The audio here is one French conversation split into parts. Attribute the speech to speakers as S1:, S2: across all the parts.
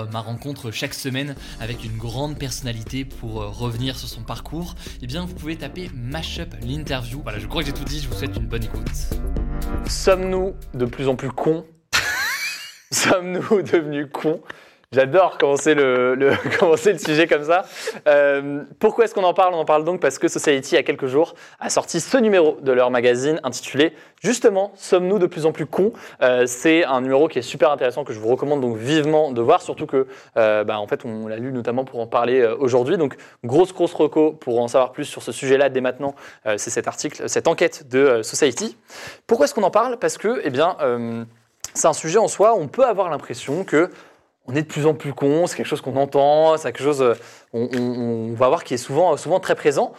S1: euh, ma rencontre chaque semaine avec une grande personnalité pour euh, revenir sur son parcours, eh bien vous pouvez taper Mashup l'interview. Voilà, je crois que j'ai tout dit, je vous souhaite une bonne écoute.
S2: Sommes-nous de plus en plus cons? Sommes-nous devenus cons? J'adore commencer le, commencer le sujet comme ça. Euh, pourquoi est-ce qu'on en parle? On en parle donc parce que Society, il y a quelques jours, a sorti ce numéro de leur magazine intitulé justement Sommes-nous de plus en plus cons? Euh, C'est un numéro qui est super intéressant que je vous recommande donc vivement de voir, surtout que euh, bah, en fait on l'a lu notamment pour en parler aujourd'hui. Donc grosse grosse reco pour en savoir plus sur ce sujet-là dès maintenant. C'est cet article, cette enquête de Society. Pourquoi est-ce qu'on en parle? Parce que eh bien c'est un sujet en soi. On peut avoir l'impression que on est de plus en plus con, c'est quelque chose qu'on entend, c'est quelque chose euh, on, va voir qui est souvent, souvent très présent.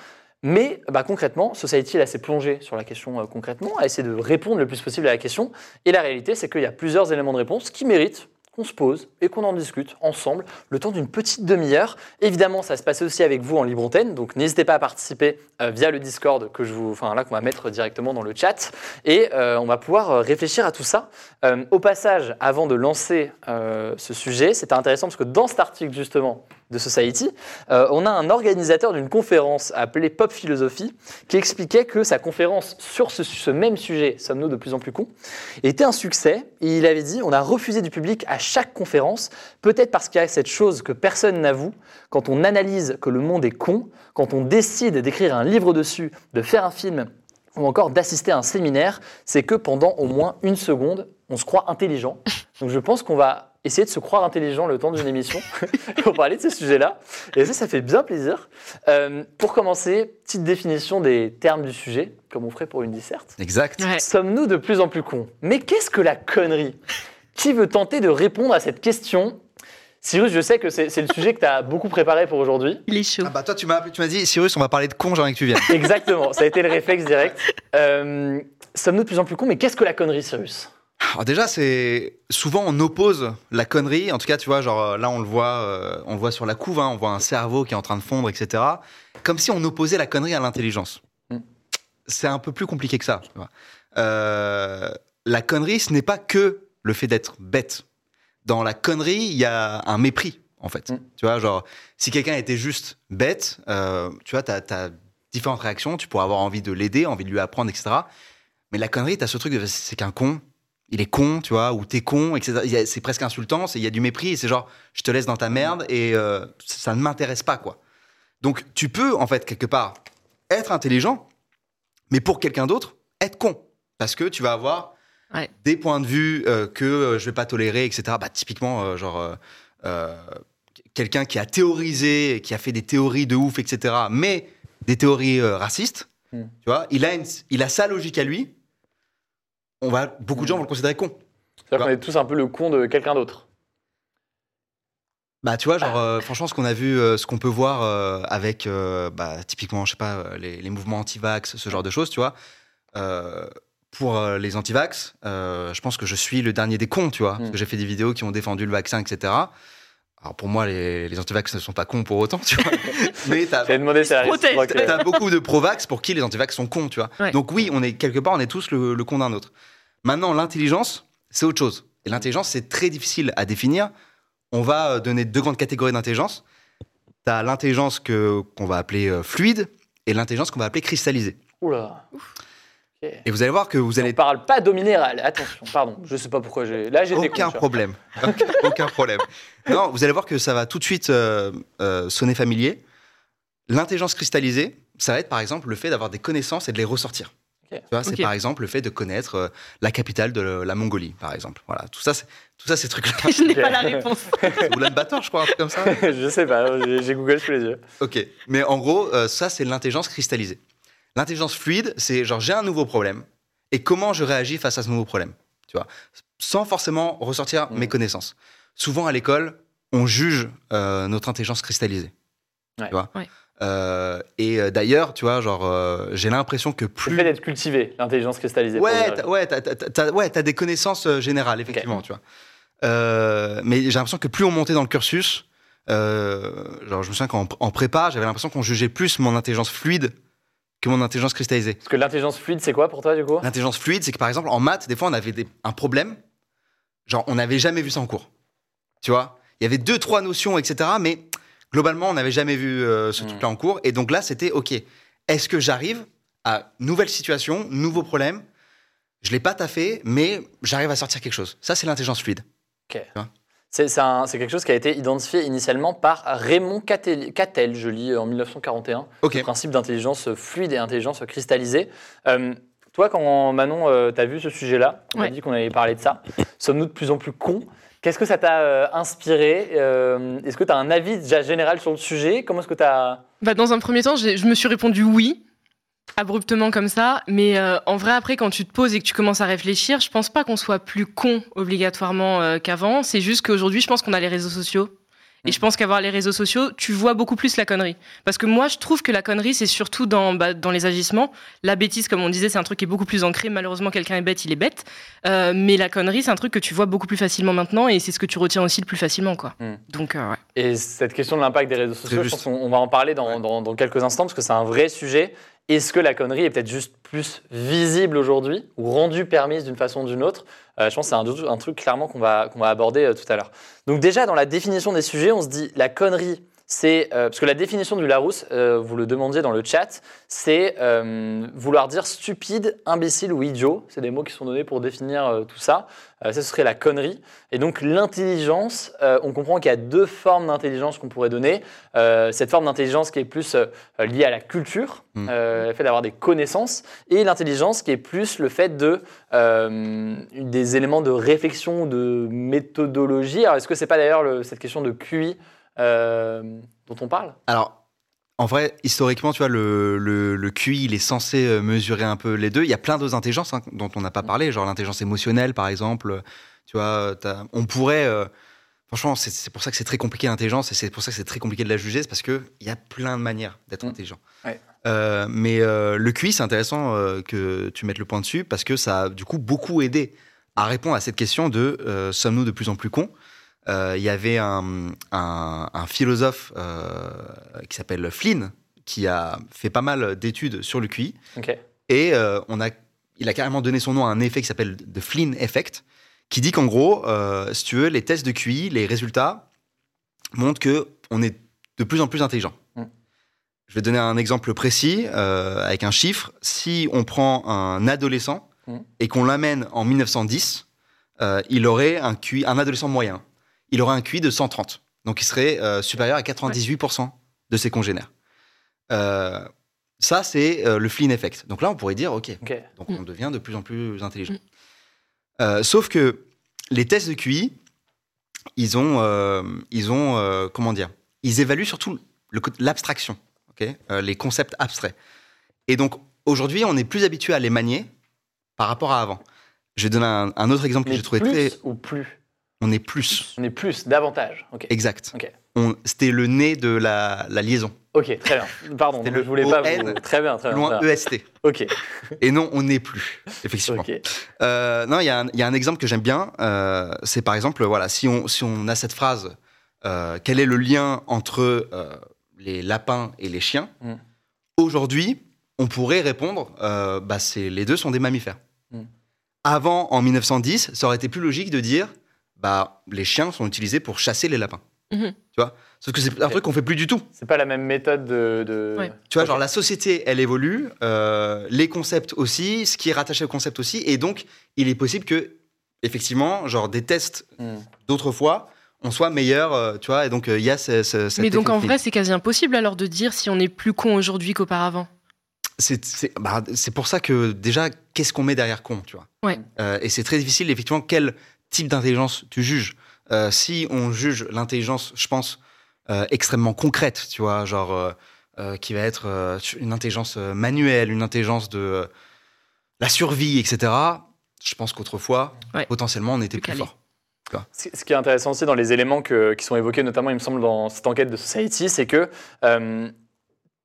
S2: Mais bah, concrètement, Society elle s'est plongée sur la question euh, concrètement, a essayé de répondre le plus possible à la question. Et la réalité, c'est qu'il y a plusieurs éléments de réponse qui méritent qu'on se pose et qu'on en discute ensemble le temps d'une petite demi-heure. Évidemment, ça se passer aussi avec vous en libre donc n'hésitez pas à participer euh, via le Discord que je vous, enfin là qu'on va mettre directement dans le chat, et euh, on va pouvoir euh, réfléchir à tout ça. Au passage, avant de lancer ce sujet, c'était intéressant parce que dans cet article justement de Society, euh, on a un organisateur d'une conférence appelée Pop Philosophie qui expliquait que sa conférence sur ce, ce même sujet, sommes-nous de plus en plus cons, était un succès. Et il avait dit, on a refusé du public à chaque conférence, peut-être parce qu'il y a cette chose que personne n'avoue, quand on analyse que le monde est con, quand on décide d'écrire un livre dessus, de faire un film ou encore d'assister à un séminaire, c'est que pendant au moins une seconde, on se croit intelligent. Donc je pense qu'on va essayer de se croire intelligent le temps d'une émission pour parler de ce sujet-là. Et ça, ça fait bien plaisir. Euh, pour commencer, petite définition des termes du sujet, comme on ferait pour une disserte.
S3: Exact.
S4: Ouais.
S2: Sommes-nous de plus en plus cons? Mais qu'est-ce que la connerie? Qui veut tenter de répondre à cette question? Cyrus, je sais que c'est le sujet que tu as beaucoup préparé pour aujourd'hui.
S4: Il est chaud.
S3: Ah bah toi tu m'as appelé, tu m'as dit Cyrus on va parler de con, j'ai envie que tu viennes.
S2: Exactement, ça a été le réflexe direct. Euh, Sommes-nous de plus en plus cons? Mais qu'est-ce que la connerie, Cyrus?
S3: Alors déjà c'est souvent on oppose la connerie, en tout cas tu vois genre euh, là on le voit, euh, on le voit sur la couve, hein, on voit un cerveau qui est en train de fondre, etc. Comme si on opposait la connerie à l'intelligence.
S2: Mm.
S3: C'est un peu plus compliqué que ça. Euh, la connerie ce n'est pas que le fait d'être bête. Dans la connerie il y a un mépris en fait.
S2: Mm.
S3: Tu vois genre si quelqu'un était juste bête, euh, tu vois t'as as différentes réactions, tu pourrais avoir envie de l'aider, envie de lui apprendre, etc. Mais la connerie, t'as ce truc de c'est qu'un con, il est con, tu vois, ou t'es con, etc. C'est presque insultant, c'est- il y a du mépris, et c'est genre, je te laisse dans ta merde et euh, ça ne m'intéresse pas, quoi. Donc, tu peux, en fait, quelque part, être intelligent, mais pour quelqu'un d'autre, être con. Parce que tu vas avoir
S4: Ouais.
S3: des points de vue euh, que euh, je vais pas tolérer, etc. Bah, typiquement, euh, genre, euh, euh, quelqu'un qui a théorisé, qui a fait des théories de ouf, etc., mais des théories euh, racistes,
S2: Mm.
S3: tu vois, il a, une- il a sa logique à lui. On va, beaucoup de gens vont le considérer con.
S2: C'est-à-dire qu'on est tous un peu le con de quelqu'un d'autre.
S3: Bah, tu vois, genre, euh, franchement, ce qu'on a vu, euh, ce qu'on peut voir euh, avec, bah, typiquement, je sais pas, les, les mouvements anti-vax, ce genre de choses, tu vois. pour les anti-vax, je pense que je suis le dernier des cons, tu vois. Parce
S2: Mm.
S3: que j'ai fait des vidéos qui ont défendu le vaccin, etc. Alors, pour moi, les, les anti-vax ne sont pas cons pour autant, tu vois. Mais t'as
S2: demandé
S3: T'as beaucoup de pro-vax pour qui les anti-vax sont cons, tu vois.
S4: Ouais.
S3: Donc oui, on est quelque part, on est tous le, le con d'un autre. Maintenant, l'intelligence, c'est autre chose. Et l'intelligence, c'est très difficile à définir. On va euh, donner deux grandes catégories d'intelligence. T'as l'intelligence que qu'on va appeler euh, fluide et l'intelligence qu'on va appeler cristallisée.
S2: Oula.
S3: Et vous allez voir que vous
S2: On
S3: allez
S2: parle pas d'eau minérale. Attention, pardon. Je sais pas pourquoi j'ai. Là, j'étais
S3: aucun
S2: con,
S3: problème. aucun, problème. Non, vous allez voir que ça va tout de suite euh, euh, sonner familier. L'intelligence cristallisée, ça va être par exemple le fait d'avoir des connaissances et de les ressortir. Tu vois, c'est par exemple le fait de connaître euh, la capitale de la Mongolie, par exemple. Voilà, tout ça, c'est tout ça, ces trucs-là.
S4: Je n'ai pas la réponse.
S3: C'est Ulaanbaatar, je crois, un truc comme ça.
S2: je sais pas. J'ai j'ai Google sous les yeux.
S3: Ok, mais en gros, euh, ça, c'est l'intelligence cristallisée. L'intelligence fluide, c'est genre j'ai un nouveau problème et comment je réagis face à ce nouveau problème, tu vois, sans forcément ressortir
S2: Mm.
S3: mes connaissances. Souvent à l'école, on juge euh, notre intelligence cristallisée,
S2: Ouais.
S3: tu vois?
S4: Ouais.
S3: Euh, et euh, d'ailleurs, tu vois, genre, euh, j'ai l'impression que
S2: Le
S3: plus
S2: fait d'être cultivé, l'intelligence cristallisée.
S3: Ouais, t'as, ouais, t'as, t'as- t'as- ouais, t'as des connaissances euh, générales, effectivement, tu vois? Euh, mais j'ai l'impression que plus on montait dans le cursus, euh, genre, je me souviens qu'en en prépa, j'avais l'impression qu'on jugeait plus mon intelligence fluide que mon intelligence cristallisée.
S2: Parce que l'intelligence fluide, c'est quoi pour toi, du coup?
S3: L'intelligence fluide, c'est que par exemple, en maths, des fois, on avait des- un problème, genre, on n'avait jamais vu ça en cours. Tu vois? Il y avait deux, trois notions, etc., mais globalement, on n'avait jamais vu euh, ce
S2: Mm.
S3: truc-là en cours. Et donc là, c'était, OK, est-ce que j'arrive à nouvelle situation, nouveau problème? Je l'ai pas taffé, mais j'arrive à sortir quelque chose. Ça, c'est l'intelligence fluide.
S2: Un- c'est quelque chose qui a été identifié initialement par Raymond Catel, Catel, je lis en 1941.
S3: OK.
S2: le principe d'intelligence fluide et intelligence cristallisée. Euh, toi, quand Manon, tu as vu ce sujet-là, on a
S4: Ouais.
S2: dit qu'on allait parler de ça, sommes-nous de plus en plus cons? Qu'est-ce que ça t'a euh, inspiré? Euh, Est-ce que tu as un avis déjà général sur le sujet? Comment est-ce que tu as...
S4: Bah, dans un premier temps, j'ai- je me suis répondu oui, abruptement comme ça. Mais euh, en vrai, après, quand tu te poses et que tu commences à réfléchir, je pense pas qu'on soit plus con obligatoirement euh, qu'avant. C'est juste qu'aujourd'hui, je pense qu'on a les réseaux sociaux. Et je pense qu'avoir les réseaux sociaux, tu vois beaucoup plus la connerie. Parce que moi, je trouve que la connerie, c'est surtout dans, bah, dans les agissements. La bêtise, comme on disait, c'est un truc qui est beaucoup plus ancré. Malheureusement, quelqu'un est bête, il est bête. Euh, mais la connerie, c'est un truc que tu vois beaucoup plus facilement maintenant et c'est ce que tu retiens aussi le plus facilement. Quoi.
S2: Hmm.
S4: Donc, euh, ouais.
S2: Et cette question de l'impact des réseaux sociaux, je pense qu'on on va en parler dans, dans- dans quelques instants parce que c'est un vrai sujet. Est-ce que la connerie est peut-être juste plus visible aujourd'hui ou rendue permise d'une façon ou d'une autre? Euh, Je pense que c'est un, truc clairement qu'on va, va aborder euh, tout à l'heure. Donc déjà, dans la définition des sujets, on se dit la connerie, c'est... euh, parce que la définition du Larousse, euh, vous le demandiez dans le chat, c'est euh, vouloir dire stupide, imbécile ou idiot. C'est des mots qui sont donnés pour définir tout ça. Ça, ce serait la connerie. Et donc l'intelligence, on comprend qu'il y a deux formes d'intelligence qu'on pourrait donner. Cette forme d'intelligence qui est plus liée à la culture,
S3: Mm.
S2: le fait d'avoir des connaissances, et l'intelligence qui est plus le fait de des éléments de réflexion, de méthodologie. Alors est-ce que c'est pas d'ailleurs le- cette question de QI dont on parle
S3: Alors, en vrai, historiquement, tu vois, le, le, le QI, il est censé euh, mesurer un peu les deux. Il y a plein d'autres intelligences hein, dont on n'a pas parlé, genre l'intelligence émotionnelle, par exemple. Tu vois, on pourrait. euh, franchement, c'est pour ça que c'est très compliqué l'intelligence et c'est pour ça que c'est très compliqué de la juger, c'est parce qu'il y a plein de manières d'être
S2: Mm.
S3: intelligent.
S2: Ouais.
S3: Euh, mais euh, le QI, c'est intéressant euh, que tu mettes le point dessus parce que ça a du coup beaucoup aidé à répondre à cette question de euh, sommes-nous de plus en plus cons? Euh, Il y avait un, un- un philosophe euh, qui s'appelle Flynn qui a fait pas mal d'études sur le QI et euh, on a, il a carrément donné son nom à un effet qui s'appelle le Flynn Effect, qui dit qu'en gros, euh, si tu veux, les tests de QI, les résultats montrent que on est de plus en plus intelligent.
S2: Mm.
S3: Je vais donner un exemple précis euh, avec un chiffre. Si on prend un adolescent
S2: Mm.
S3: et qu'on l'amène en 1910, euh, il aurait un QI, un adolescent moyen, il aurait un QI de 130. Donc il serait euh, supérieur à 98% de ses congénères. Euh, ça, c'est euh, le Flynn Effect. Donc là, on pourrait dire, OK, donc on devient de plus en plus intelligent.
S4: Mm.
S3: Sauf que les tests de QI, ils ont, ils ont comment dire, ils évaluent surtout l'abstraction, les concepts abstraits. Et donc aujourd'hui, on est plus habitué à les manier par rapport à avant. Je vais donner un, un autre exemple que j'ai trouvé
S2: plus
S3: très.
S2: ou plus?
S3: On est plus.
S2: On est plus, davantage.
S3: Exact. C'était le nez de la, la liaison.
S2: Ok, très bien. Pardon, je
S3: le
S2: voulais pas vous... Très bien, très bien.
S3: Loin
S2: très bien.
S3: EST.
S2: Ok,
S3: Et non, on n'est plus. Effectivement.
S2: ok.
S3: Euh, non, il y, a un- il y a un exemple que j'aime bien. euh, c'est par exemple, voilà, si on, si on a cette phrase, euh, quel est le lien entre les lapins et les chiens
S2: Mm.
S3: Aujourd'hui, on pourrait répondre, bah, les deux sont des mammifères.
S2: Mm.
S3: Avant, en 1910, ça aurait été plus logique de dire, bah, les chiens sont utilisés pour chasser les lapins.
S4: Mhm.
S3: Tu vois? Sauf que c'est un truc qu'on fait plus du tout.
S2: C'est pas la même méthode de. de-
S4: Ouais.
S3: Tu vois, genre la société, elle évolue, euh, les concepts aussi, ce qui est rattaché au concept aussi, et donc il est possible que, effectivement, genre des tests
S2: Hmm.
S3: d'autrefois, on soit meilleur, euh, tu vois, et donc euh, il y a ce, ce- cet
S4: Mais donc en vrai, c'est quasi impossible alors de dire si on est plus con aujourd'hui qu'auparavant.
S3: c'est c'est- bah, c'est pour ça que déjà, qu'est-ce qu'on met derrière con, tu vois?
S4: Ouais.
S3: Euh, Et c'est très difficile, effectivement, quel type d'intelligence tu juges. Euh, si on juge l'intelligence, je pense, euh, extrêmement concrète, tu vois, genre euh, euh, qui va être euh, une intelligence manuelle, une intelligence de euh, la survie, etc. Je pense qu'autrefois,
S4: Ouais.
S3: potentiellement, on était
S4: Plus
S3: plus fort.
S2: Ce ce qui est intéressant aussi dans les éléments que- qui sont évoqués, notamment, il me semble, dans cette enquête de Society, c'est que euh,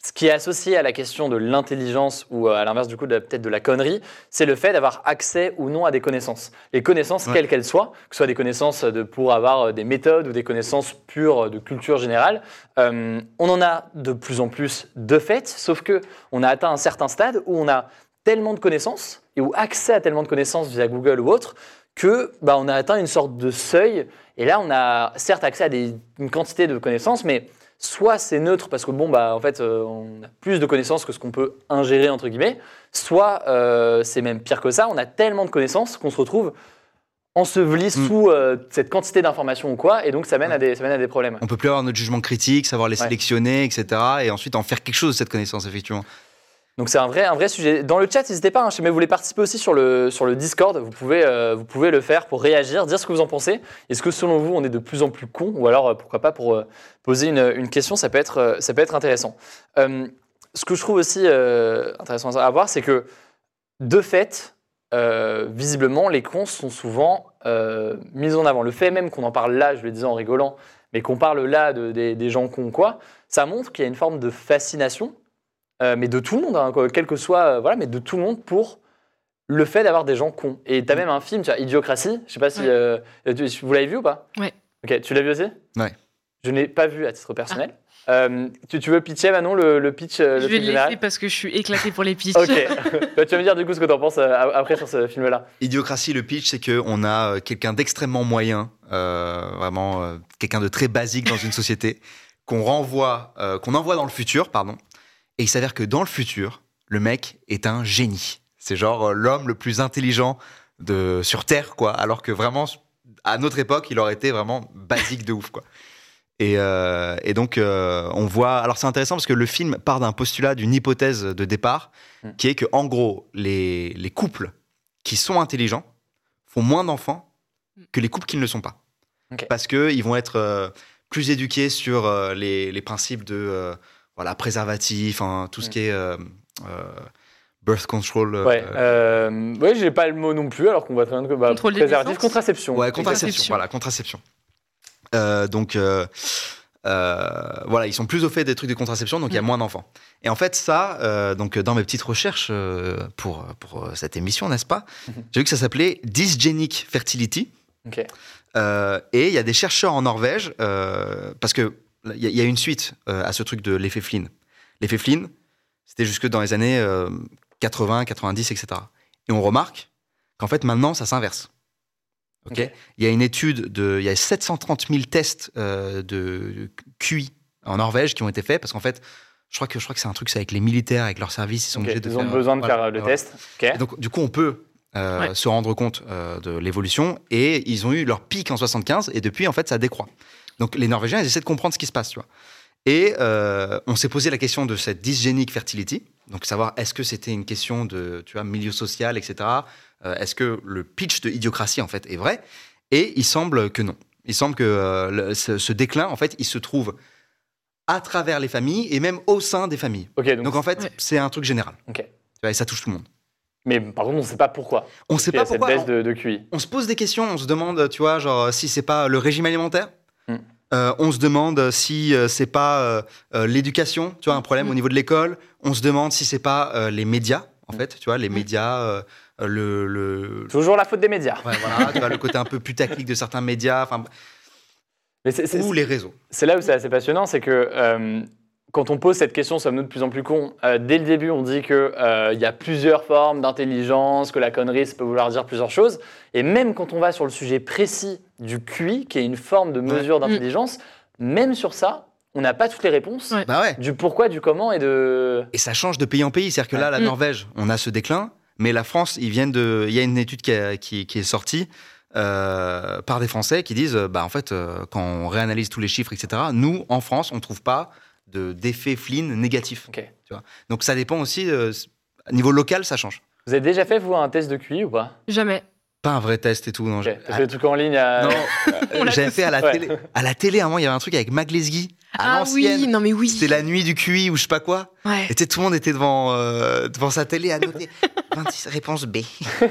S2: ce qui est associé à la question de l'intelligence ou euh, à l'inverse du coup de la- peut-être de la connerie, c'est le fait d'avoir accès ou non à des connaissances. Les connaissances,
S3: Ouais.
S2: quelles qu'elles soient, que ce soit des connaissances de, pour avoir euh, des méthodes ou des connaissances pures de culture générale, euh, on en a de plus en plus de fait, sauf que on a atteint un certain stade où on a tellement de connaissances et ou accès à tellement de connaissances via Google ou autre que bah, on a atteint une sorte de seuil et là on a certes accès à des- une quantité de connaissances mais soit c'est neutre parce que bon bah en fait euh, on a plus de connaissances que ce qu'on peut ingérer entre guillemets soit euh, c'est même pire que ça on a tellement de connaissances qu'on se retrouve enseveli
S3: Mm.
S2: sous euh, cette quantité d'informations ou quoi et donc ça mène à des ça mène à des problèmes
S3: On peut plus avoir notre jugement critique, savoir les
S2: Ouais.
S3: sélectionner, etc. Et ensuite en faire quelque chose de cette connaissance, effectivement.
S2: Donc c'est un vrai, un vrai sujet. Dans le chat, n'hésitez pas, hein, si vous voulez participer aussi sur le, sur le Discord, vous pouvez, euh, vous pouvez le faire pour réagir, dire ce que vous en pensez. Est-ce que selon vous, on est de plus en plus con Ou alors, euh, pourquoi pas, pour euh, poser une, une question, ça peut être, ça peut être intéressant. Ce que je trouve aussi intéressant à voir, c'est que, de fait, visiblement, les cons sont souvent mis en avant. Le fait même qu'on en parle là, je le disais en rigolant, mais qu'on parle là de, des, des gens cons quoi, ça montre qu'il y a une forme de fascination euh, mais de tout le monde, hein, quoi, quel que soit, euh, voilà, mais de tout le monde pour le fait d'avoir des gens cons. Et tu as même un film, tu vois, Idiocratie, je sais pas si
S4: Ouais.
S2: euh, tu- vous l'avez vu ou pas?
S4: Ouais.
S2: Ok, tu l'as vu aussi?
S3: Ouais.
S2: Je n'ai pas vu à titre personnel. Euh, tu, tu veux pitcher Manon le, le pitch, le
S4: je vais
S2: pitch
S4: le laisser parce que je suis éclatée pour les pitchs.
S2: Ok. Bah, tu vas me dire du coup ce que tu en penses euh, après sur ce film-là.
S3: Idiocratie, le pitch, c'est qu'on a quelqu'un d'extrêmement moyen, euh, vraiment euh, quelqu'un de très basique dans une société, qu'on renvoie, euh, qu'on envoie dans le futur, pardon. Et il s'avère que dans le futur, le mec est un génie. C'est genre euh, l'homme le plus intelligent de sur Terre, quoi. Alors que vraiment, à notre époque, il aurait été vraiment basique de ouf, quoi. Et, euh, et donc, euh, on voit. Alors, c'est intéressant parce que le film part d'un postulat, d'une hypothèse de départ,
S2: Hmm.
S3: qui est que, en gros, les, les couples qui sont intelligents font moins d'enfants que les couples qui ne le sont pas.
S2: Ok.
S3: Parce qu'ils vont être euh, plus éduqués sur euh, les, les principes de euh, voilà, préservatif, hein, tout ce
S2: Mm.
S3: qui est euh, euh, birth control. euh,
S2: Ouais,
S3: euh,
S2: ouais j'ai pas le mot non plus, alors qu'on voit très bien que bah,
S4: Contrôle des
S2: préservatif, contraception.
S3: Ouais, contraception.
S4: Contraception.
S3: Voilà, contraception. Euh, donc, euh, euh, voilà, ils sont plus au fait des trucs de contraception, donc il y a
S4: Mm.
S3: moins d'enfants. Et en fait, ça, euh, donc dans mes petites recherches euh, pour, pour cette émission, n'est-ce pas J'ai vu que ça s'appelait dysgenic fertility.
S2: Ok.
S3: Euh, et il y a des chercheurs en Norvège, euh, parce que il y, a- il y a une suite euh, à ce truc de l'effet Flynn. L'effet Flynn, c'était jusque dans les années euh, 80, 90, etc. Et on remarque qu'en fait, maintenant, ça s'inverse. Ok. Il y a une étude de, il y a 730 000 tests euh, de QI en Norvège qui ont été faits parce qu'en fait, je crois que je crois que c'est un truc c'est avec les militaires, avec leurs services, ils sont obligés de
S2: Ils
S3: faire.
S2: ont besoin de
S3: voilà,
S2: faire le
S3: voilà.
S2: test.
S3: Donc, du coup, on peut euh,
S4: Ouais.
S3: se rendre compte euh, de l'évolution. Et ils ont eu leur pic en 75, et depuis, en fait, ça décroît. Donc, les Norvégiens, ils essaient de comprendre ce qui se passe, tu vois. Et euh, on s'est posé la question de cette dysgenic fertility, donc savoir est-ce que c'était une question de, tu vois, milieu social, etc. Euh, est-ce que le pitch de idiocratie, en fait, est vrai? Et il semble que non. Il semble que euh, le- ce, ce déclin, en fait, il se trouve à travers les familles et même au sein des familles.
S2: Ok, donc,
S3: Donc, en fait,
S4: Ouais.
S3: c'est un truc général. Et ça touche tout le monde.
S2: Mais par contre, on ne sait pas pourquoi.
S3: On ne sait
S2: Il y a
S3: pas
S2: cette
S3: pourquoi.
S2: baisse de, de QI.
S3: on se pose des questions, on se demande, tu vois, genre si c'est pas le régime alimentaire.
S2: Mm.
S3: Euh, on se demande si euh, c'est pas euh, l'éducation, tu vois, un problème
S4: Mm.
S3: au niveau de l'école. On se demande si c'est pas les médias, en
S2: Mm.
S3: fait, tu vois, les médias, euh, euh, le, le...
S2: Toujours la faute des médias.
S3: Ouais, voilà, tu vois, le côté un peu putaclic de certains médias, enfin, ou les réseaux.
S2: C'est là où c'est assez passionnant, c'est que quand on pose cette question, sommes-nous de plus en plus cons? Euh, Dès le début, on dit qu'il y a plusieurs formes d'intelligence, que la connerie, ça peut vouloir dire plusieurs choses. Et même quand on va sur le sujet précis du QI, qui est une forme de mesure
S4: Mm.
S2: d'intelligence, même sur ça, on n'a pas toutes les réponses
S4: Ouais.
S3: Bah ouais.
S2: du pourquoi, du comment et de.
S3: Et ça change de pays en pays. C'est-à-dire que là, la
S4: Mm.
S3: Norvège, on a ce déclin, mais la France, ils viennent de. Il y a une étude qui, a- qui- qui est sortie euh, par des Français qui disent, euh, bah en fait, euh, quand on réanalyse tous les chiffres, etc. Nous, en France, on trouve pas de d'effet Flynn négatif.
S2: Ok.
S3: Donc ça dépend aussi. euh, niveau local, ça change.
S2: Vous avez déjà fait, vous, un test de QI ou pas?
S4: Jamais.
S3: Pas un vrai test et tout. Non,
S2: Ok.
S3: j'ai-
S2: T'as fait le truc en ligne à.
S3: Non,
S4: On l'a
S3: j'avais fait à la
S2: Ouais.
S3: télé. À la télé, à un moment, il y avait un truc avec Maglesguy. À
S4: Ah oui, non mais oui.
S3: C'était la nuit du QI ou je sais pas quoi.
S4: Ouais.
S3: Et tout le monde était devant, euh, devant sa télé à noter. 26, réponse B.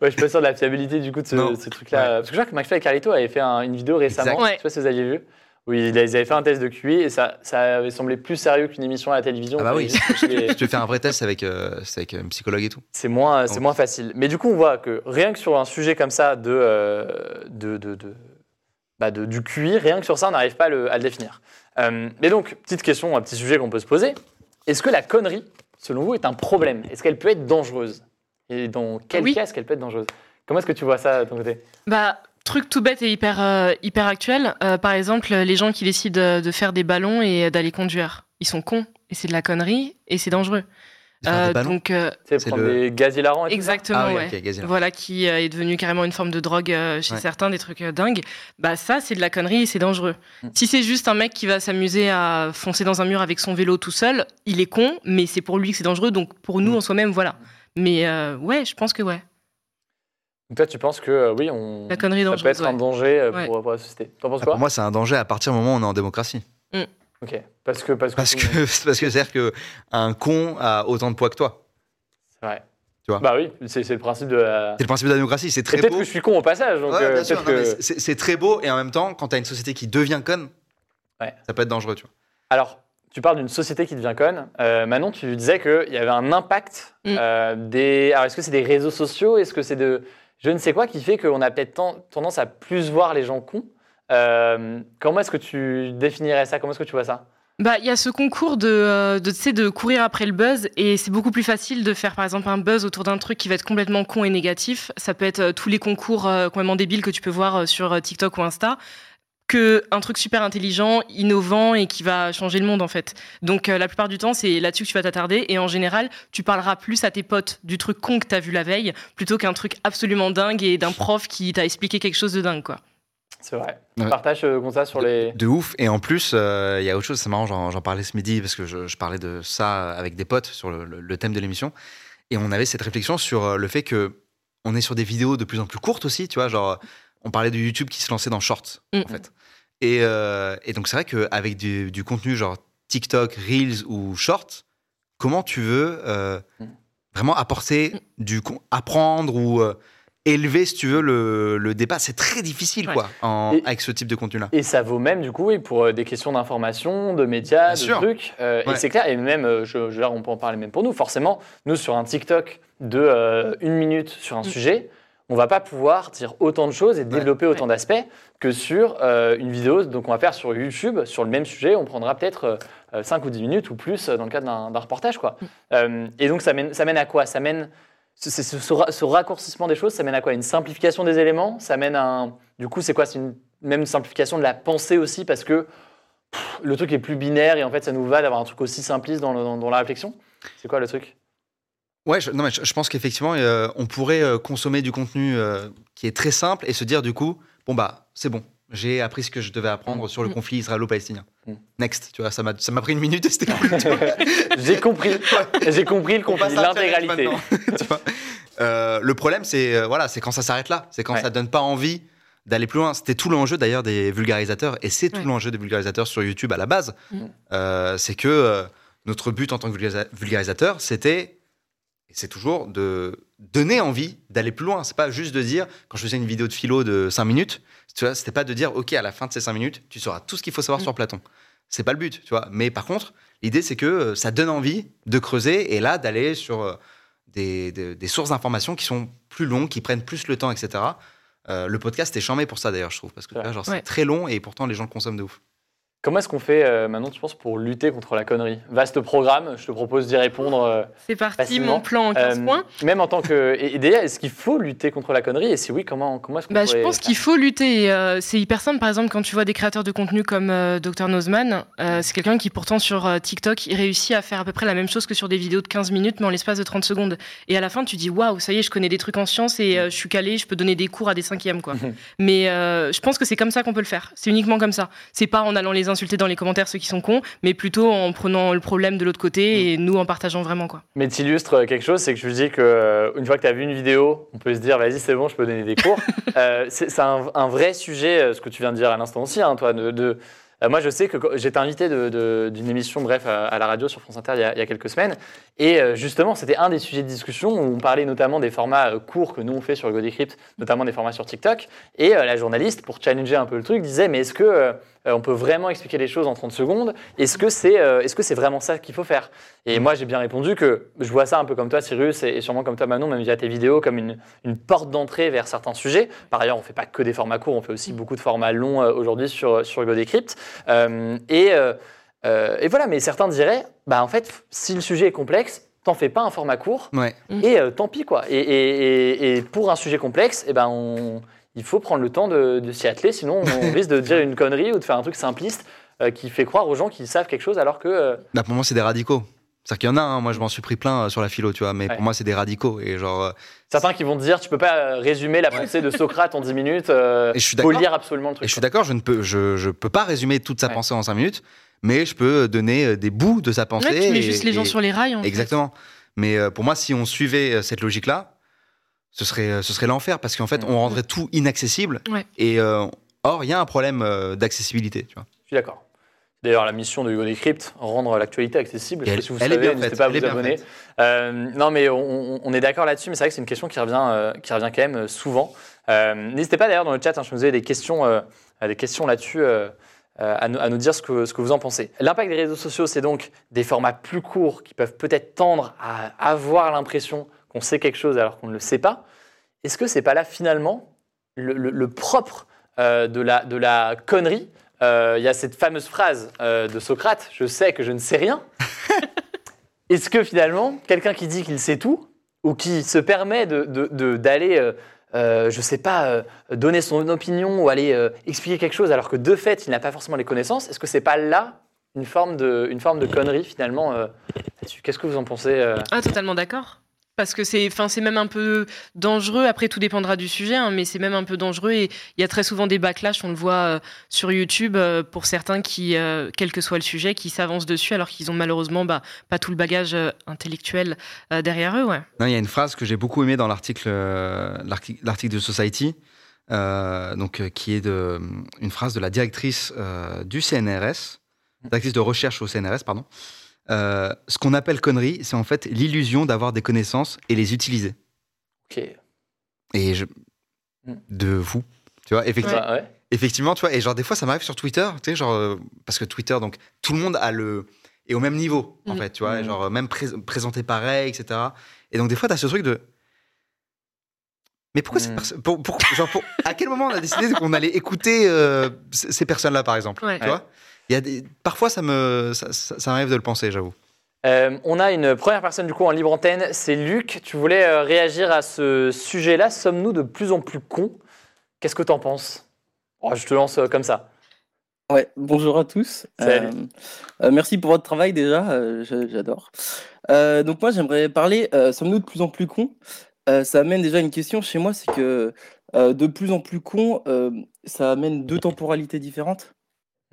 S2: Ouais, je suis pas sûr de la fiabilité du coup de ce,
S3: Non.
S2: ce truc-là. Parce que je crois que McFly et Carlito avaient fait un- une vidéo récemment.
S3: Exact.
S2: Je
S4: Ouais.
S2: sais pas si vous aviez vu. Où ils avaient fait un test de QI et ça, ça avait semblé plus sérieux qu'une émission à la télévision.
S3: Ah bah oui.
S2: les-
S3: Si tu veux faire un vrai test avec, euh, c'est avec un psychologue et tout.
S2: C'est moins, c'est
S3: Donc.
S2: moins facile. Mais du coup, on voit que rien que sur un sujet comme ça de, euh, de, de, de- bah, de- du QI, rien que sur ça, on n'arrive pas à le, à le définir. Euh, mais donc, petite question, un petit sujet qu'on peut se poser. Est-ce que la connerie, selon vous, est un problème? Est-ce qu'elle peut être dangereuse? Et dans quel
S4: Oui.
S2: cas est-ce qu'elle peut être dangereuse? Comment est-ce que tu vois ça de ton côté?
S4: Bah, truc tout bête et hyper, euh, hyper actuel. Euh, par exemple, les gens qui décident de, faire des ballons et d'aller conduire, ils sont cons. Et c'est de la connerie et c'est dangereux. Euh, donc, euh,
S2: Tu sais,
S3: C'est
S2: prendre
S3: le-
S2: des gaz hilarants et tout ça
S4: exactement,
S3: Ah oui,
S4: ouais. Voilà, qui euh, est devenu carrément une forme de drogue euh, chez
S3: Ouais.
S4: certains, des trucs euh, dingues. Bah, ça, c'est de la connerie et c'est dangereux.
S2: Mm.
S4: Si c'est juste un mec qui va s'amuser à foncer dans un mur avec son vélo tout seul, il est con, mais c'est pour lui que c'est dangereux, donc pour nous
S3: Mm.
S4: en soi-même, voilà. Mais euh, ouais, je pense que ouais.
S2: Donc toi, tu penses que euh, oui, on...
S4: La connerie
S2: ça peut être un danger euh,
S4: Ouais.
S2: pour, pour la société. T'en penses
S3: Ah,
S2: quoi
S3: pour moi, c'est un danger à partir du moment où on est en démocratie.
S2: Ok. Parce que parce que
S3: Parce que parce que c'est-à-dire que un con a autant de poids que toi.
S2: c'est vrai.
S3: Tu vois
S2: Bah oui, c'est c'est le principe de la.
S3: C'est le principe de la démocratie, c'est
S2: Et
S3: très
S2: Peut-être
S3: beau.
S2: que je suis con au passage, donc
S3: Ouais,
S2: euh,
S3: bien sûr,
S2: peut-être
S3: non, mais
S2: que.
S3: c'est c'est très beau et en même temps, quand tu as une société qui devient conne,
S2: Ouais.
S3: ça peut être dangereux, tu vois.
S2: Alors, tu parles d'une société qui devient conne. Euh, Manon, tu disais qu'il y avait un impact
S4: Mm.
S2: euh, des. Alors, est-ce que c'est des réseaux sociaux? Est-ce que c'est de. Je ne sais quoi qui fait qu'on a peut-être ten- tendance à plus voir les gens cons. Euh, Comment est-ce que tu définirais ça? Comment est-ce que tu vois ça?
S4: Bah, il y a ce concours de, euh, de, de courir après le buzz et c'est beaucoup plus facile de faire par exemple un buzz autour d'un truc qui va être complètement con et négatif. Ça peut être euh, tous les concours complètement débiles que tu peux voir sur TikTok ou Insta que un truc super intelligent, innovant et qui va changer le monde en fait. Donc euh, la plupart du temps, c'est là-dessus que tu vas t'attarder et en général, tu parleras plus à tes potes du truc con que t'as vu la veille plutôt qu'un truc absolument dingue et d'un prof qui t'a expliqué quelque chose de dingue quoi.
S2: C'est vrai.
S3: Ouais.
S2: Tu partages euh, comme ça sur les.
S3: De ouf. Et en plus, euh, il y a autre chose, c'est marrant, j'en parlais ce midi parce que je, je parlais de ça avec des potes sur le, le- le thème de l'émission. Et on avait cette réflexion sur le fait que on est sur des vidéos de plus en plus courtes aussi, tu vois, genre on parlait de YouTube qui se lançait dans Shorts,
S4: Mm.
S3: en fait. Et, euh, et donc c'est vrai qu'avec du, du contenu genre TikTok, Reels ou Shorts, comment tu veux euh,
S2: Mm.
S3: vraiment apporter du con- apprendre ou euh, élever, si tu veux, le, le débat? C'est très difficile,
S4: Ouais.
S3: quoi, en-
S2: Et-
S3: avec ce type de contenu-là.
S2: Et ça vaut même, du coup, oui, pour des questions d'information, de médias,
S3: Bien
S2: de
S3: sûr.
S2: trucs. Euh, Et c'est clair, et même, je, je, on peut en parler même pour nous. Forcément, nous, sur un TikTok de euh, une minute sur un
S4: Mm.
S2: sujet, on va pas pouvoir dire autant de choses et développer autant d'aspects que sur euh, une vidéo. Donc, on va faire sur YouTube, sur le même sujet, on prendra peut-être euh, 5 ou 10 minutes ou plus euh, dans le cadre d'un reportage. Quoi. Euh, et donc, ça mène, ça mène à quoi? Ça mène. Ce, ce- ce- ce ra- ce raccourcissement des choses, ça mène à quoi? Une simplification des éléments? Ça mène à un. Du coup, c'est quoi? C'est une même simplification de la pensée aussi parce que pff, le truc est plus binaire et en fait, ça nous va d'avoir un truc aussi simpliste dans, le- dans- dans la réflexion? C'est quoi le truc?
S3: Ouais, je, non, mais je, je pense qu'effectivement, euh, on pourrait euh, consommer du contenu euh, qui est très simple et se dire du coup, bon bah, c'est bon, j'ai appris ce que je devais apprendre sur le
S4: Mm.
S3: conflit israélo-palestinien.
S2: Mm.
S3: Next, tu vois, ça m'a ça m'a pris une minute et c'était cool.
S2: J'ai compris. J'ai compris le conflit, l'intégralité.
S3: maintenant, tu vois. Le problème, c'est voilà, c'est quand ça s'arrête là, c'est quand
S2: Ouais.
S3: ça donne pas envie d'aller plus loin. C'était tout l'enjeu d'ailleurs des vulgarisateurs et c'est tout
S4: Ouais.
S3: l'enjeu des vulgarisateurs sur YouTube à la base.
S4: Mm.
S3: C'est que notre but en tant que vulgarisa- vulgarisateur, c'était c'est toujours de donner envie d'aller plus loin. C'est pas juste de dire, quand je faisais une vidéo de philo de 5 minutes, tu vois, c'était pas de dire, OK, à la fin de ces 5 minutes, tu sauras tout ce qu'il faut savoir
S4: Mm.
S3: sur Platon. C'est pas le but, tu vois. Mais par contre, l'idée, c'est que euh, ça donne envie de creuser et là, d'aller sur euh, des, des- des sources d'informations qui sont plus longues, qui prennent plus le temps, etc. Euh, le podcast est charmé pour ça, d'ailleurs, je trouve. Parce que
S2: Ouais.
S3: c'est
S4: Ouais.
S3: très long et pourtant, les gens le consomment de ouf.
S2: Comment est-ce qu'on fait euh, maintenant, tu penses, pour lutter contre la connerie? Vaste programme, je te propose d'y répondre. euh,
S4: C'est parti,
S2: Facilement.
S4: mon plan en 15
S2: euh,
S4: points.
S2: Même en tant que. Et, et d'ailleurs, est-ce qu'il faut lutter contre la connerie? Et si oui, comment, comment est-ce qu'on
S4: Bah, je pense qu'il faut lutter. c'est hyper simple. Par exemple, quand tu vois des créateurs de contenu comme Dr Nozman, c'est quelqu'un qui pourtant sur TikTok, il réussit à faire à peu près la même chose que sur des vidéos de 15 minutes, mais en l'espace de 30 secondes. Et à la fin, tu dis waouh, ça y est, je connais des trucs en sciences et je suis calé, je peux donner des cours à des cinquièmes, quoi. mais je pense que c'est comme ça qu'on peut le faire. C'est uniquement comme ça. C'est pas en allant les insulter dans les commentaires ceux qui sont cons, mais plutôt en prenant le problème de l'autre côté et nous en partageant vraiment, quoi.
S2: Mais tu illustres quelque chose, c'est que je lui dis que euh, fois que tu as vu une vidéo, on peut se dire vas-y c'est bon, je peux donner des cours. Euh, c'est un, un vrai sujet, euh, ce que tu viens de dire à l'instant aussi, hein, toi. De, de- euh, moi je sais que j'étais invité d'une émission, bref, à, à la radio sur France Inter il y a, il y a quelques semaines, et euh, justement c'était un des sujets de discussion où on parlait notamment des formats euh, courts que nous on fait sur Hugo Decrypt, notamment des formats sur TikTok, et euh, la journaliste, pour challenger un peu le truc, disait mais est-ce que euh, on peut vraiment expliquer les choses en 30 secondes Est-ce que c'est euh, est -ce c'est vraiment ça qu'il faut faire? Et moi, j'ai bien répondu que je vois ça un peu comme toi, Cyrus, et et sûrement comme toi, Manon, même via tes vidéos, comme une, une porte d'entrée vers certains sujets. Par ailleurs, on ne fait pas que des formats courts, on fait aussi beaucoup de formats longs euh, aujourd'hui sur, sur Hugo. Euh, et, euh, euh, et voilà, mais certains diraient, bah, en fait, si le sujet est complexe, t'en fais pas un format court,
S3: Ouais.
S2: et euh, tant pis, quoi. Et, et- et- et pour un sujet complexe, eh ben, on, il faut prendre le temps de, de s'y atteler, sinon on risque de dire une connerie ou de faire un truc simpliste euh, qui fait croire aux gens qu'ils savent quelque chose alors que... euh,
S3: Bah, pour moi, c'est des radicaux. C'est-à-dire qu'il y en a, hein, moi je m'en suis pris plein euh, sur la philo, tu vois, mais
S2: Ouais.
S3: pour moi, c'est des radicaux. Et genre, euh,
S2: Certains qui vont te dire, tu peux pas résumer la pensée de Socrate en 10 minutes. Euh,
S3: Et je suis
S2: faut
S3: d'accord.
S2: lire absolument le truc.
S3: Et je suis d'accord, je ne peux, je, je peux pas résumer toute sa
S2: Ouais.
S3: pensée en 5 minutes, mais je peux donner des bouts de sa pensée.
S4: Ouais, tu mets
S3: et-
S4: juste les gens
S3: et-
S4: sur les rails. En fait.
S3: Exactement. Mais pour moi, si on suivait cette logique-là, ce serait, euh, ce serait l'enfer parce qu'en fait,
S2: Mm.
S3: on rendrait tout inaccessible.
S4: Ouais.
S3: Et euh, or, il y a un problème euh, d'accessibilité, tu vois.
S2: Je suis d'accord. D'ailleurs, la mission de Hugo Decrypt, rendre l'actualité accessible. Je
S3: elle-
S2: si vous savez,
S3: bien
S2: n'hésitez
S3: faite,
S2: pas à vous abonner. Euh, non, mais on, est d'accord là-dessus, mais c'est vrai que c'est une question qui revient, euh, qui revient quand même souvent. Euh, n'hésitez pas d'ailleurs dans le chat, hein, si vous avez des questions, euh, des questions là-dessus, euh, euh, à, nous, à nous dire ce que, ce que vous en pensez. L'impact des réseaux sociaux, c'est donc des formats plus courts qui peuvent peut-être tendre à avoir l'impression qu'on sait quelque chose alors qu'on ne le sait pas. Est-ce que c'est pas là finalement le, propre euh, de, la, de la connerie? Euh, Il y a cette fameuse phrase euh, de Socrate Je sais que je ne sais rien. Est-ce que finalement, quelqu'un qui dit qu'il sait tout, ou qui se permet d'aller, de, de, je sais pas, donner son opinion ou aller expliquer quelque chose alors que de fait, il n'a pas forcément les connaissances, est-ce que c'est pas là une forme de, une forme de connerie finalement Qu'est-ce que vous en pensez
S4: Ah, totalement d'accord. Parce que c'est, enfin, c'est même un peu dangereux. Après, tout dépendra du sujet, hein, mais c'est même un peu dangereux. Et il y a très souvent des backlash. On le voit euh, sur YouTube euh, pour certains qui, euh, quel que soit le sujet, qui s'avancent dessus alors qu'ils ont malheureusement bah, pas tout le bagage euh, intellectuel euh, derrière eux. Ouais.
S3: Non, il y a une phrase que j'ai beaucoup aimée dans l'article, euh, de Society, euh, donc euh, qui est de, une phrase de la directrice euh, du CNRS, directrice de recherche au CNRS, pardon. Euh, ce qu'on appelle connerie, c'est en fait l'illusion d'avoir des connaissances et les utiliser.
S2: Ok.
S3: Et je...
S2: Mm.
S3: de vous, tu vois, effectivement.
S2: Ouais.
S3: Effectivement, tu vois, et genre des fois ça m'arrive sur Twitter, tu sais, genre euh, parce que Twitter, donc tout le monde a le est au même niveau en
S4: Mhm.
S3: fait, tu vois, et
S2: Mhm.
S3: genre même pré- présenté pareil, etc. Et donc des fois t'as ce truc de mais pourquoi cette
S2: Mhm.
S3: personne pour, pour- genre, pour- à quel moment on a décidé qu'on allait écouter euh, ces personnes-là par exemple,
S4: Ouais.
S3: tu vois? Il y a des parfois ça me ça, ça, ça m'arrive de le penser, j'avoue.
S2: Euh, on a une première personne du coup en libre antenne, c'est Luc. Tu voulais euh, réagir à ce sujet-là. Sommes-nous de plus en plus cons? Qu'est-ce que t'en penses? Oh, Je te lance euh, comme ça.
S5: Ouais, bonjour à tous.
S2: Salut.
S5: Euh, euh, merci pour votre travail déjà, euh, j'a- j'adore. Euh, donc moi j'aimerais parler, euh, sommes-nous de plus en plus cons? Euh, Ça amène déjà une question chez moi, c'est que euh, de plus en plus cons, euh, ça amène deux temporalités différentes.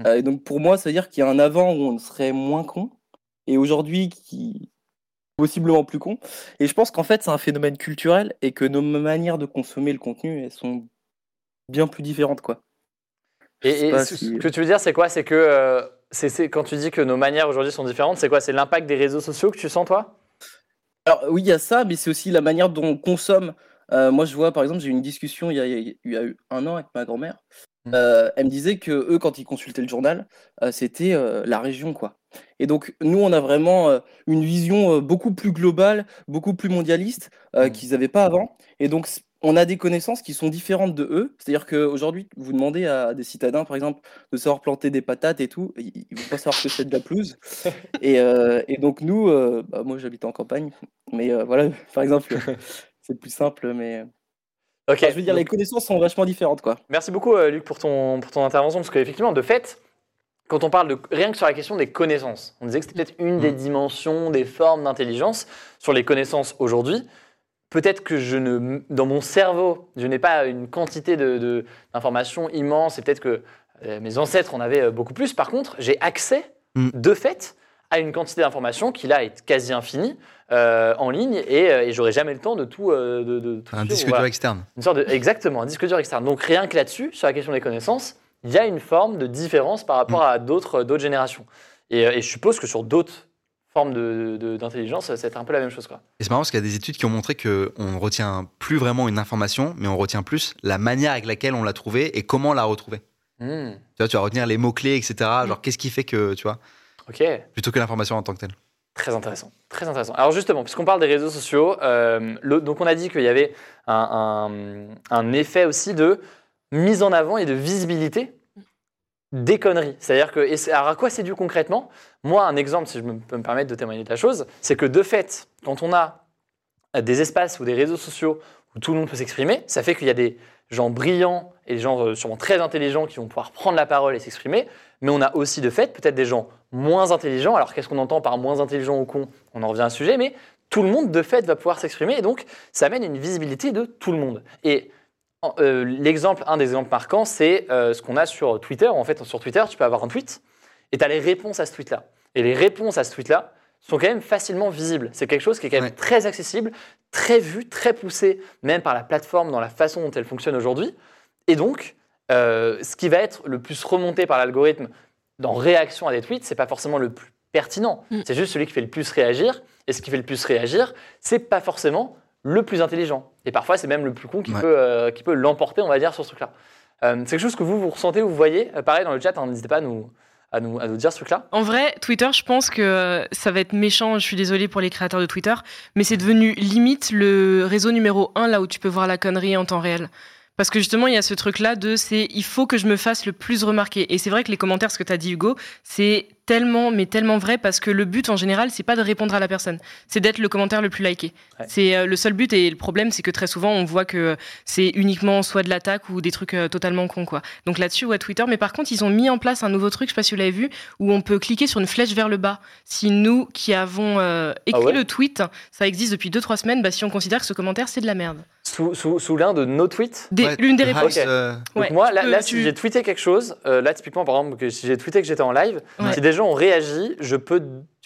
S5: Euh, et donc pour moi, ça veut dire qu'il y a un avant où on serait moins con, et aujourd'hui qui possiblement plus con. Et je pense qu'en fait c'est un phénomène culturel et que nos manières de consommer le contenu, elles sont bien plus différentes quoi. Je
S2: Et, ce
S5: si-
S2: que tu veux dire, c'est quoi? C'est que euh, c'est c'est- quand tu dis que nos manières aujourd'hui sont différentes, c'est quoi? C'est l'impact des réseaux sociaux que tu sens toi?
S5: Alors oui, il y a ça, mais c'est aussi la manière dont on consomme. Euh, moi, je vois, par exemple, j'ai eu une discussion il y a, il y a eu un an avec ma grand-mère.
S2: Mm.
S5: Euh, elle me disait que eux, quand ils consultaient le journal, euh, c'était euh, la région, quoi. Et donc, nous, on a vraiment une vision beaucoup plus globale, beaucoup plus mondialiste euh,
S2: Mm.
S5: qu'ils n'avaient pas avant. Et donc, on a des connaissances qui sont différentes de eux. C'est-à-dire qu'aujourd'hui, vous demandez à des citadins, par exemple, de savoir planter des patates et tout, ils ne vont pas savoir ce que c'est de la pelouse. Et, et donc nous, bah, moi j'habite en campagne, mais voilà, par exemple, c'est plus simple, mais...
S2: Ok.
S5: Enfin, je veux dire, les connaissances sont vachement différentes, quoi.
S2: Merci beaucoup, euh, Luc, pour ton, pour ton intervention, parce qu'effectivement, de fait, quand on parle de rien que sur la question des connaissances, on disait que c'était peut-être une des dimensions, des formes d'intelligence sur les connaissances aujourd'hui. Peut-être que je ne, dans mon cerveau, je n'ai pas une quantité de- de- d'informations immense, et peut-être que euh, mes ancêtres en avaient euh, beaucoup plus. Par contre, j'ai accès,
S3: Mm.
S2: de fait, à une quantité d'informations qui là est quasi infinie euh, en ligne, et, euh, et j'aurai jamais le temps de tout. euh, de, de tout
S3: Un disque dur externe.
S2: Une sorte de, exactement, un disque dur externe. Donc rien que là-dessus, sur la question des connaissances, il y a une forme de différence par rapport à d'autres d'autres générations. Et, euh, et je suppose que sur d'autres formes de- de- d'intelligence, c'est un peu la même chose. Quoi.
S3: Et c'est marrant parce qu'il y a des études qui ont montré qu'on ne retient plus vraiment une information, mais on retient plus la manière avec laquelle on l'a trouvée et comment la retrouver.
S2: Hmm,
S3: Tu vois, tu vas retenir les mots-clés, etc. Genre, qu'est-ce qui fait que, tu vois,
S2: ok,
S3: plutôt que l'information en tant que telle.
S2: très intéressant. Très intéressant. Alors justement, puisqu'on parle des réseaux sociaux, euh, le- donc on a dit qu'il y avait un, un- un effet aussi de mise en avant et de visibilité des conneries. C'est-à-dire que, alors à quoi c'est dû concrètement? Moi, un exemple, si je me- peux me permettre de témoigner de la chose, c'est que de fait, quand on a des espaces ou des réseaux sociaux où tout le monde peut s'exprimer, ça fait qu'il y a des gens brillants et des gens euh, sûrement très intelligents qui vont pouvoir prendre la parole et s'exprimer, mais on a aussi de fait peut-être des gens moins intelligents. Alors qu'est-ce qu'on entend par moins intelligent ou con? On en revient à ce sujet, mais tout le monde de fait va pouvoir s'exprimer et donc ça amène une visibilité de tout le monde. Et euh, l'exemple, un des exemples marquants, c'est euh, ce qu'on a sur Twitter. En fait, sur Twitter, tu peux avoir un tweet et tu as les réponses à ce tweet-là. Et les réponses à ce tweet-là sont quand même facilement visibles. C'est quelque chose qui est quand même
S3: Ouais.
S2: très accessible, très vu, très poussé, même par la plateforme dans la façon dont elle fonctionne aujourd'hui. Et donc, euh, ce qui va être le plus remonté par l'algorithme dans réaction à des tweets, c'est pas forcément le plus pertinent.
S4: Mm.
S2: C'est juste celui qui fait le plus réagir. Et ce qui fait le plus réagir, c'est pas forcément le plus intelligent. Et parfois, c'est même le plus con qui
S3: Ouais.
S2: peut, euh, qui peut l'emporter, on va dire, sur ce truc-là. Euh, c'est quelque chose que vous, vous ressentez, vous voyez. Euh, pareil, dans le chat, hein, n'hésitez pas à nous, à, nous, dire ce truc-là.
S4: En vrai, Twitter, je pense que euh, ça va être méchant, je suis désolée pour les créateurs de Twitter, mais c'est devenu limite le réseau numéro un là où tu peux voir la connerie en temps réel. Parce que justement, il y a ce truc-là de c'est il faut que je me fasse le plus remarquer. Et c'est vrai que les commentaires, ce que tu as dit, Hugo, c'est tellement, mais tellement vrai parce que le but en général, c'est pas de répondre à la personne, c'est d'être le commentaire le plus liké.
S2: Ouais.
S4: C'est euh, le seul but et le problème, c'est que très souvent, on voit que c'est uniquement soit de l'attaque ou des trucs euh, totalement cons, quoi. Donc là-dessus, ouais, Twitter. Mais par contre, ils ont mis en place un nouveau truc, je sais pas si vous l'avez vu, où on peut cliquer sur une flèche vers le bas. Si nous qui avons euh, écrit
S2: Ah ouais
S4: le tweet, ça existe depuis 2-3 semaines, bah, si on considère que ce commentaire, c'est de la merde.
S2: Sous, sous, sous l'un de nos tweets.
S4: Des-
S3: Ouais,
S4: L'une des réponses.
S3: euh,
S2: Donc
S4: Ouais,
S2: moi, là,
S4: peux-
S2: là,
S4: tu-
S2: si j'ai tweeté quelque chose, euh, là, typiquement, par exemple, que si j'ai tweeté que j'étais en live,
S4: Ouais.
S2: si des gens ont réagi, je peux...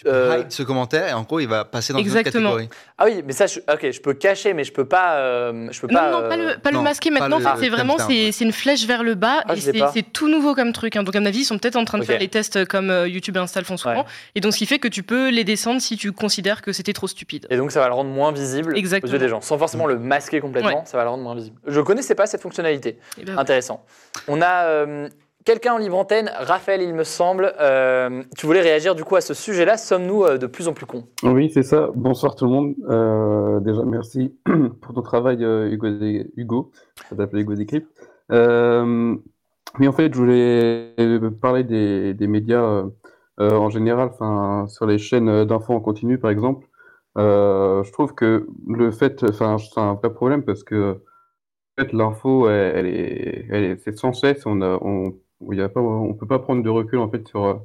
S2: euh,
S3: hide ce commentaire et en gros, il va passer dans une autre
S4: Exactement.
S3: catégorie.
S2: Ah oui, mais ça, je, ok, je peux cacher, mais je peux pas... euh, je peux
S4: Non,
S2: pas
S4: non, pas le, pas le
S3: non,
S4: masquer
S3: pas
S4: maintenant.
S3: le-
S4: en fait, c'est vraiment c'est une flèche vers le bas
S2: Ah,
S4: et c'est tout nouveau comme truc. hein. Donc à mon avis, ils sont peut-être en train de faire les tests comme euh, YouTube et Insta le font souvent.
S2: Ouais.
S4: Et donc ce qui fait que tu peux les descendre si tu considères que c'était trop stupide.
S2: Et donc ça va le rendre moins visible
S4: Exactement.
S2: aux yeux des gens, sans forcément le masquer complètement,
S4: Ouais.
S2: ça va le rendre moins visible. Je connaissais pas cette fonctionnalité.
S4: Et ben,
S2: Intéressant. On a euh, quelqu'un en libre antenne, Raphaël, il me semble. Euh, tu voulais réagir du coup à ce sujet-là. Sommes-nous euh, de plus en plus cons?
S6: Oui, c'est ça. Bonsoir tout le monde. Euh, déjà, merci pour ton travail, Hugo. Hugo. Ça t'appelle Hugo Décrypte. Euh, mais en fait, je voulais parler des, médias en général, enfin, sur les chaînes d'infos en continu, par exemple. Je trouve que le fait, enfin, c'est un vrai problème parce que l'info, elle, elle est, elle est, c'est sans cesse. On a, on, il y on peut pas prendre de recul en fait sur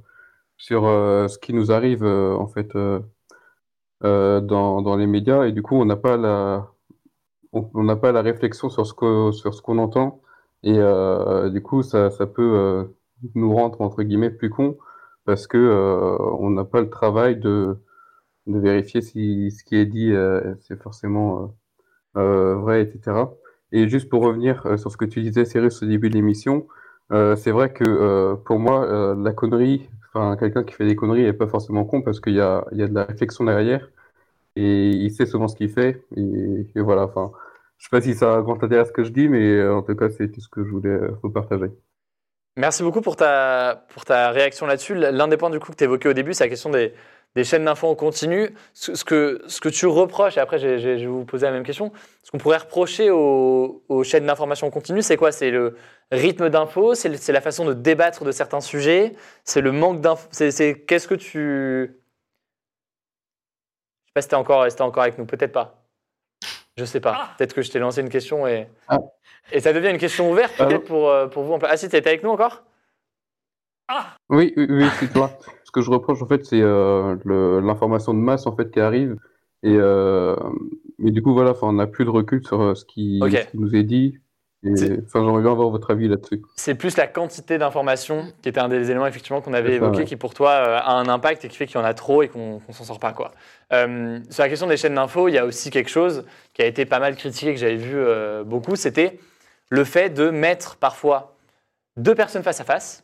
S6: sur euh, ce qui nous arrive euh, en fait. euh, euh, dans, dans les médias et du coup on n'a pas la on n'a pas la réflexion sur ce que sur ce qu'on entend et euh, du coup ça, ça peut euh, nous rendre entre guillemets plus cons parce que euh, on n'a pas le travail de de vérifier si ce qui est dit euh, c'est forcément euh, euh, vrai etc et juste pour revenir euh, sur ce que tu disais Cyrus au début de l'émission euh, c'est vrai que euh, pour moi euh, la connerie enfin quelqu'un qui fait des conneries est pas forcément con parce qu'il y a y a de la réflexion derrière et il sait souvent ce qu'il fait et, et voilà enfin je sais pas si ça a grand intérêt à ce que je dis mais en tout cas c'est tout ce que je voulais vous partager.
S2: Merci beaucoup pour ta, pour ta réaction là-dessus. L'un des points du coup que tu évoquais au début, c'est la question des, chaînes d'infos en continu, ce, que, ce que tu reproches, et après je, vais vous poser la même question, ce qu'on pourrait reprocher aux, chaînes d'information en continu, c'est quoi? C'est rythme d'infos, c'est la façon de débattre de certains sujets, c'est le manque d'infos, c'est qu'est-ce que tu... Je sais pas si t'es encore, si t'es encore avec nous, peut-être pas. Je sais pas, peut-être que je t'ai lancé une question et...
S6: Ah.
S2: Et ça devient une question ouverte
S6: Ah
S2: peut-être pour, euh, pour vous. Ah si, t'étais avec nous encore?
S6: Oui, oui, oui, c'est toi. Ce que je reproche, en fait, c'est euh, l'information de masse, en fait, qui arrive. Et, euh, mais du coup, voilà, on n'a plus de recul sur ce qui,
S2: Ok.
S6: ce qui nous est dit. Enfin, j'aimerais bien avoir votre avis là-dessus.
S2: c'est plus la quantité d'informations qui était un des éléments effectivement qu'on avait
S6: ça,
S2: évoqué
S6: ouais.
S2: qui pour toi euh, a un impact et qui fait qu'il y en a trop et qu'on qu'on s'en sort pas quoi. Euh, sur la question des chaînes d'infos, il y a aussi quelque chose qui a été pas mal critiqué que j'avais vu euh, beaucoup, c'était le fait de mettre parfois deux personnes face à face.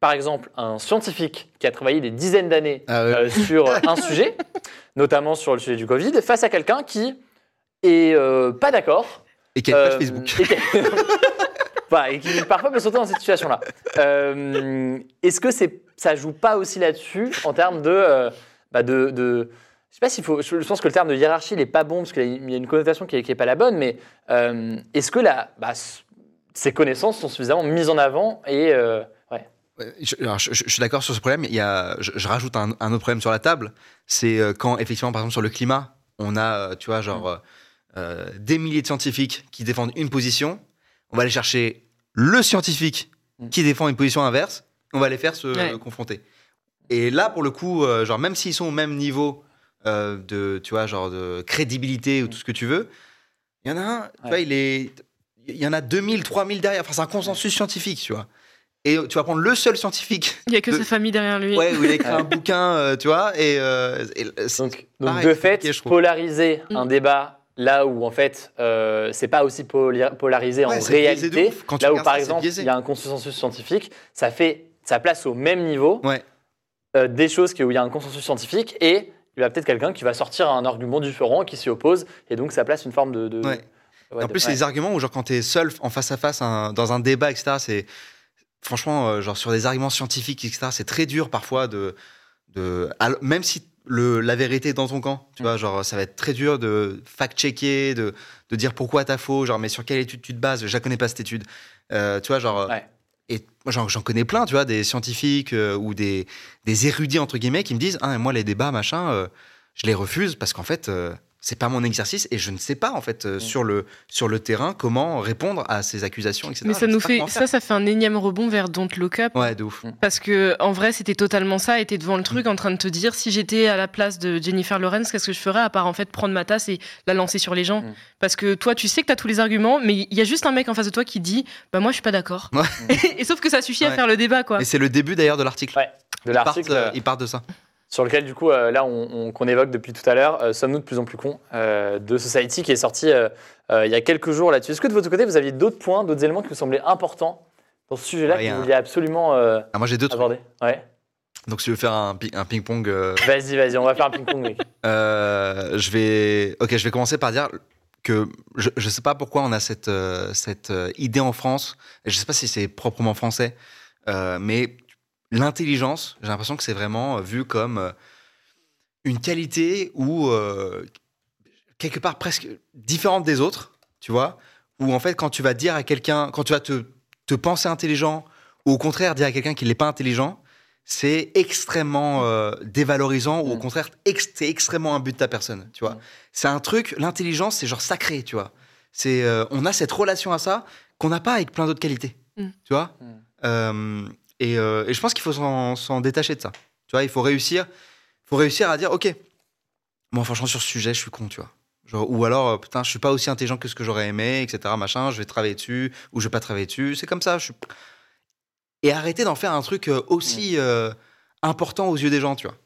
S2: Par exemple, un scientifique qui a travaillé des dizaines d'années
S3: Ah ouais.
S2: euh, sur un sujet, notamment sur le sujet du Covid, face à quelqu'un qui est euh, pas d'accord
S3: Et qui a une page
S2: euh,
S3: Facebook.
S2: Et qui, Voilà, et qui parfois peut sauter dans cette situation-là. Euh, Est-ce que c'est, ça joue pas aussi là-dessus en termes de, euh, bah de, de- je sais pas s'il faut, je pense que le terme de hiérarchie il est pas bon parce qu'il y a une connotation qui est, qui est pas la bonne, mais euh, est-ce que la, bah, ces connaissances sont suffisamment mises en avant et euh, ouais.
S3: Je, alors, je- je- je suis d'accord sur ce problème. Il y a, je, rajoute un, un autre problème sur la table. C'est euh, quand, effectivement, par exemple, sur le climat, on a, euh, tu vois, genre, euh, euh, des milliers de scientifiques qui défendent une position. On va aller chercher le scientifique
S2: Mm.
S3: qui défend une position inverse. On va les faire se
S4: Ouais.
S3: euh, confronter. Et là, pour le coup, euh, genre, même s'ils sont au même niveau euh, de, tu vois, genre, de crédibilité ou tout ce que tu veux, il y en a un, tu
S2: Ouais.
S3: vois, il est. Il y en a 2000, 3000 derrière. Enfin, c'est un consensus scientifique, tu vois. Et tu vas prendre le seul scientifique
S4: Il y a que
S3: de-
S4: sa famille derrière lui.
S3: Ouais, où il a écrit un bouquin, euh, tu vois, et, euh, et
S2: Donc, donc
S3: pareil,
S2: de fait,
S3: compliqué, je trouve.
S2: polariser
S4: Mm.
S2: un débat là où en fait euh, c'est pas aussi polarisé
S3: Ouais,
S2: en réalité.
S3: Quand
S2: là où par
S3: ça,
S2: exemple il y a un consensus scientifique, ça fait ça place au même niveau
S3: Ouais.
S2: euh, des choses où il y a un consensus scientifique et il y a peut-être quelqu'un qui va sortir un argument différent qui s'y oppose et donc ça place une forme de, de-
S3: Ouais.
S2: ouais,
S3: en
S2: de-
S3: plus, c'est des arguments où, genre, quand t'es seul en face à face un- dans un débat, etc., c'est. Franchement, euh, genre, sur des arguments scientifiques, etc., c'est très dur parfois de. de alors, même si le, la vérité est dans ton camp, tu
S2: Mm.
S3: vois, genre, ça va être très dur de fact-checker, de, de dire pourquoi t'as faux, genre, mais sur quelle étude tu te bases? Je la connais pas cette étude. Euh, tu vois, genre.
S2: Ouais.
S3: Et moi, j'en, j'en connais plein, tu vois, des scientifiques euh, ou des, des érudits, entre guillemets, qui me disent Ah, moi, les débats, machin, euh, je les refuse parce qu'en fait, c'est pas mon exercice et je ne sais pas, en fait, euh, sur, le, sur le terrain, comment répondre à ces accusations, etc.
S4: Mais ça nous fait ça, ça fait un énième rebond vers Don't Look Up.
S3: Ouais, de ouf.
S4: Parce que en vrai, c'était totalement ça. Et t'es devant le truc en train de te dire si j'étais à la place de Jennifer Lawrence, qu'est-ce que je ferais à part en fait prendre ma tasse et la lancer sur les gens?
S2: Mm.
S4: Parce que toi, tu sais que t'as tous les arguments, mais il y a juste un mec en face de toi qui dit bah moi je suis pas d'accord.
S3: Ouais.
S4: et sauf que ça suffit à faire le débat quoi.
S3: Et c'est le début d'ailleurs de l'article.
S2: Ouais, de
S3: Ils partent,
S2: l'article
S3: euh,
S2: euh,
S3: ils partent de ça.
S2: Sur lequel du coup euh, là on, on- qu'on évoque depuis tout à l'heure, euh, sommes-nous de plus en plus cons euh, de Society qui est sorti il y a quelques jours là-dessus. Est-ce que de votre côté vous aviez d'autres points, d'autres éléments qui vous semblaient importants dans ce sujet-là
S3: Ouais,
S2: que
S3: y a
S2: vous vouliez absolument
S3: Ah, moi, j'ai deux
S2: aborder? Ouais.
S3: Donc, si tu veux faire un, pi- un ping-pong. euh,
S2: Vas-y, vas-y, on va faire un ping-pong. mec.
S3: Euh, je vais, ok, je vais commencer par dire que je ne sais pas pourquoi on a cette, cette idée en France. Je sais pas si c'est proprement français, euh, mais l'intelligence, j'ai l'impression que c'est vraiment euh, vu comme euh, une qualité ou euh, quelque part presque différente des autres, tu vois? Où en fait, quand tu vas dire à quelqu'un, quand tu vas te, te penser intelligent, ou au contraire dire à quelqu'un qu'il n'est pas intelligent, c'est extrêmement euh, dévalorisant ou au
S2: Mm.
S3: contraire ex- c'est extrêmement un but de ta personne, tu vois?
S2: Mm.
S3: C'est un truc, l'intelligence, c'est genre sacré, tu vois? C'est, euh, on a cette relation à ça qu'on n'a pas avec plein d'autres qualités,
S4: Mm.
S3: tu vois? Euh, et, euh, et je pense qu'il faut s'en, détacher de ça. Tu vois, il faut réussir, faut réussir à dire, ok, moi franchement sur ce sujet, je suis con, tu vois. Genre, ou alors, euh, putain, je suis pas aussi intelligent que ce que j'aurais aimé, etc. Machin, je vais travailler dessus, ou je vais pas travailler dessus. C'est comme ça. Je suis... Et arrêter d'en faire un truc euh, aussi euh, important aux yeux des gens, tu vois.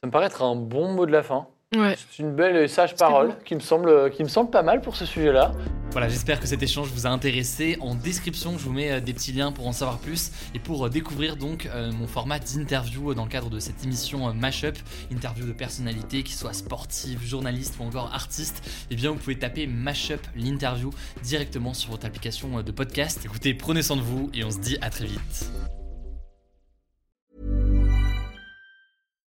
S2: Ça me paraît être un bon mot de la fin.
S4: Ouais.
S2: C'est une belle et sage parole qui me, semble, qui me semble pas mal pour ce sujet-là.
S1: Voilà, j'espère que cet échange vous a intéressé. En description, je vous mets euh, des petits liens pour en savoir plus et pour euh, découvrir donc euh, mon format d'interview dans le cadre de cette émission Mashup, interview de personnalités qui soient sportives, journalistes ou encore artistes. Eh bien, vous pouvez taper Mashup l'interview directement sur votre application de podcast. Écoutez, prenez soin de vous et on se dit à très vite.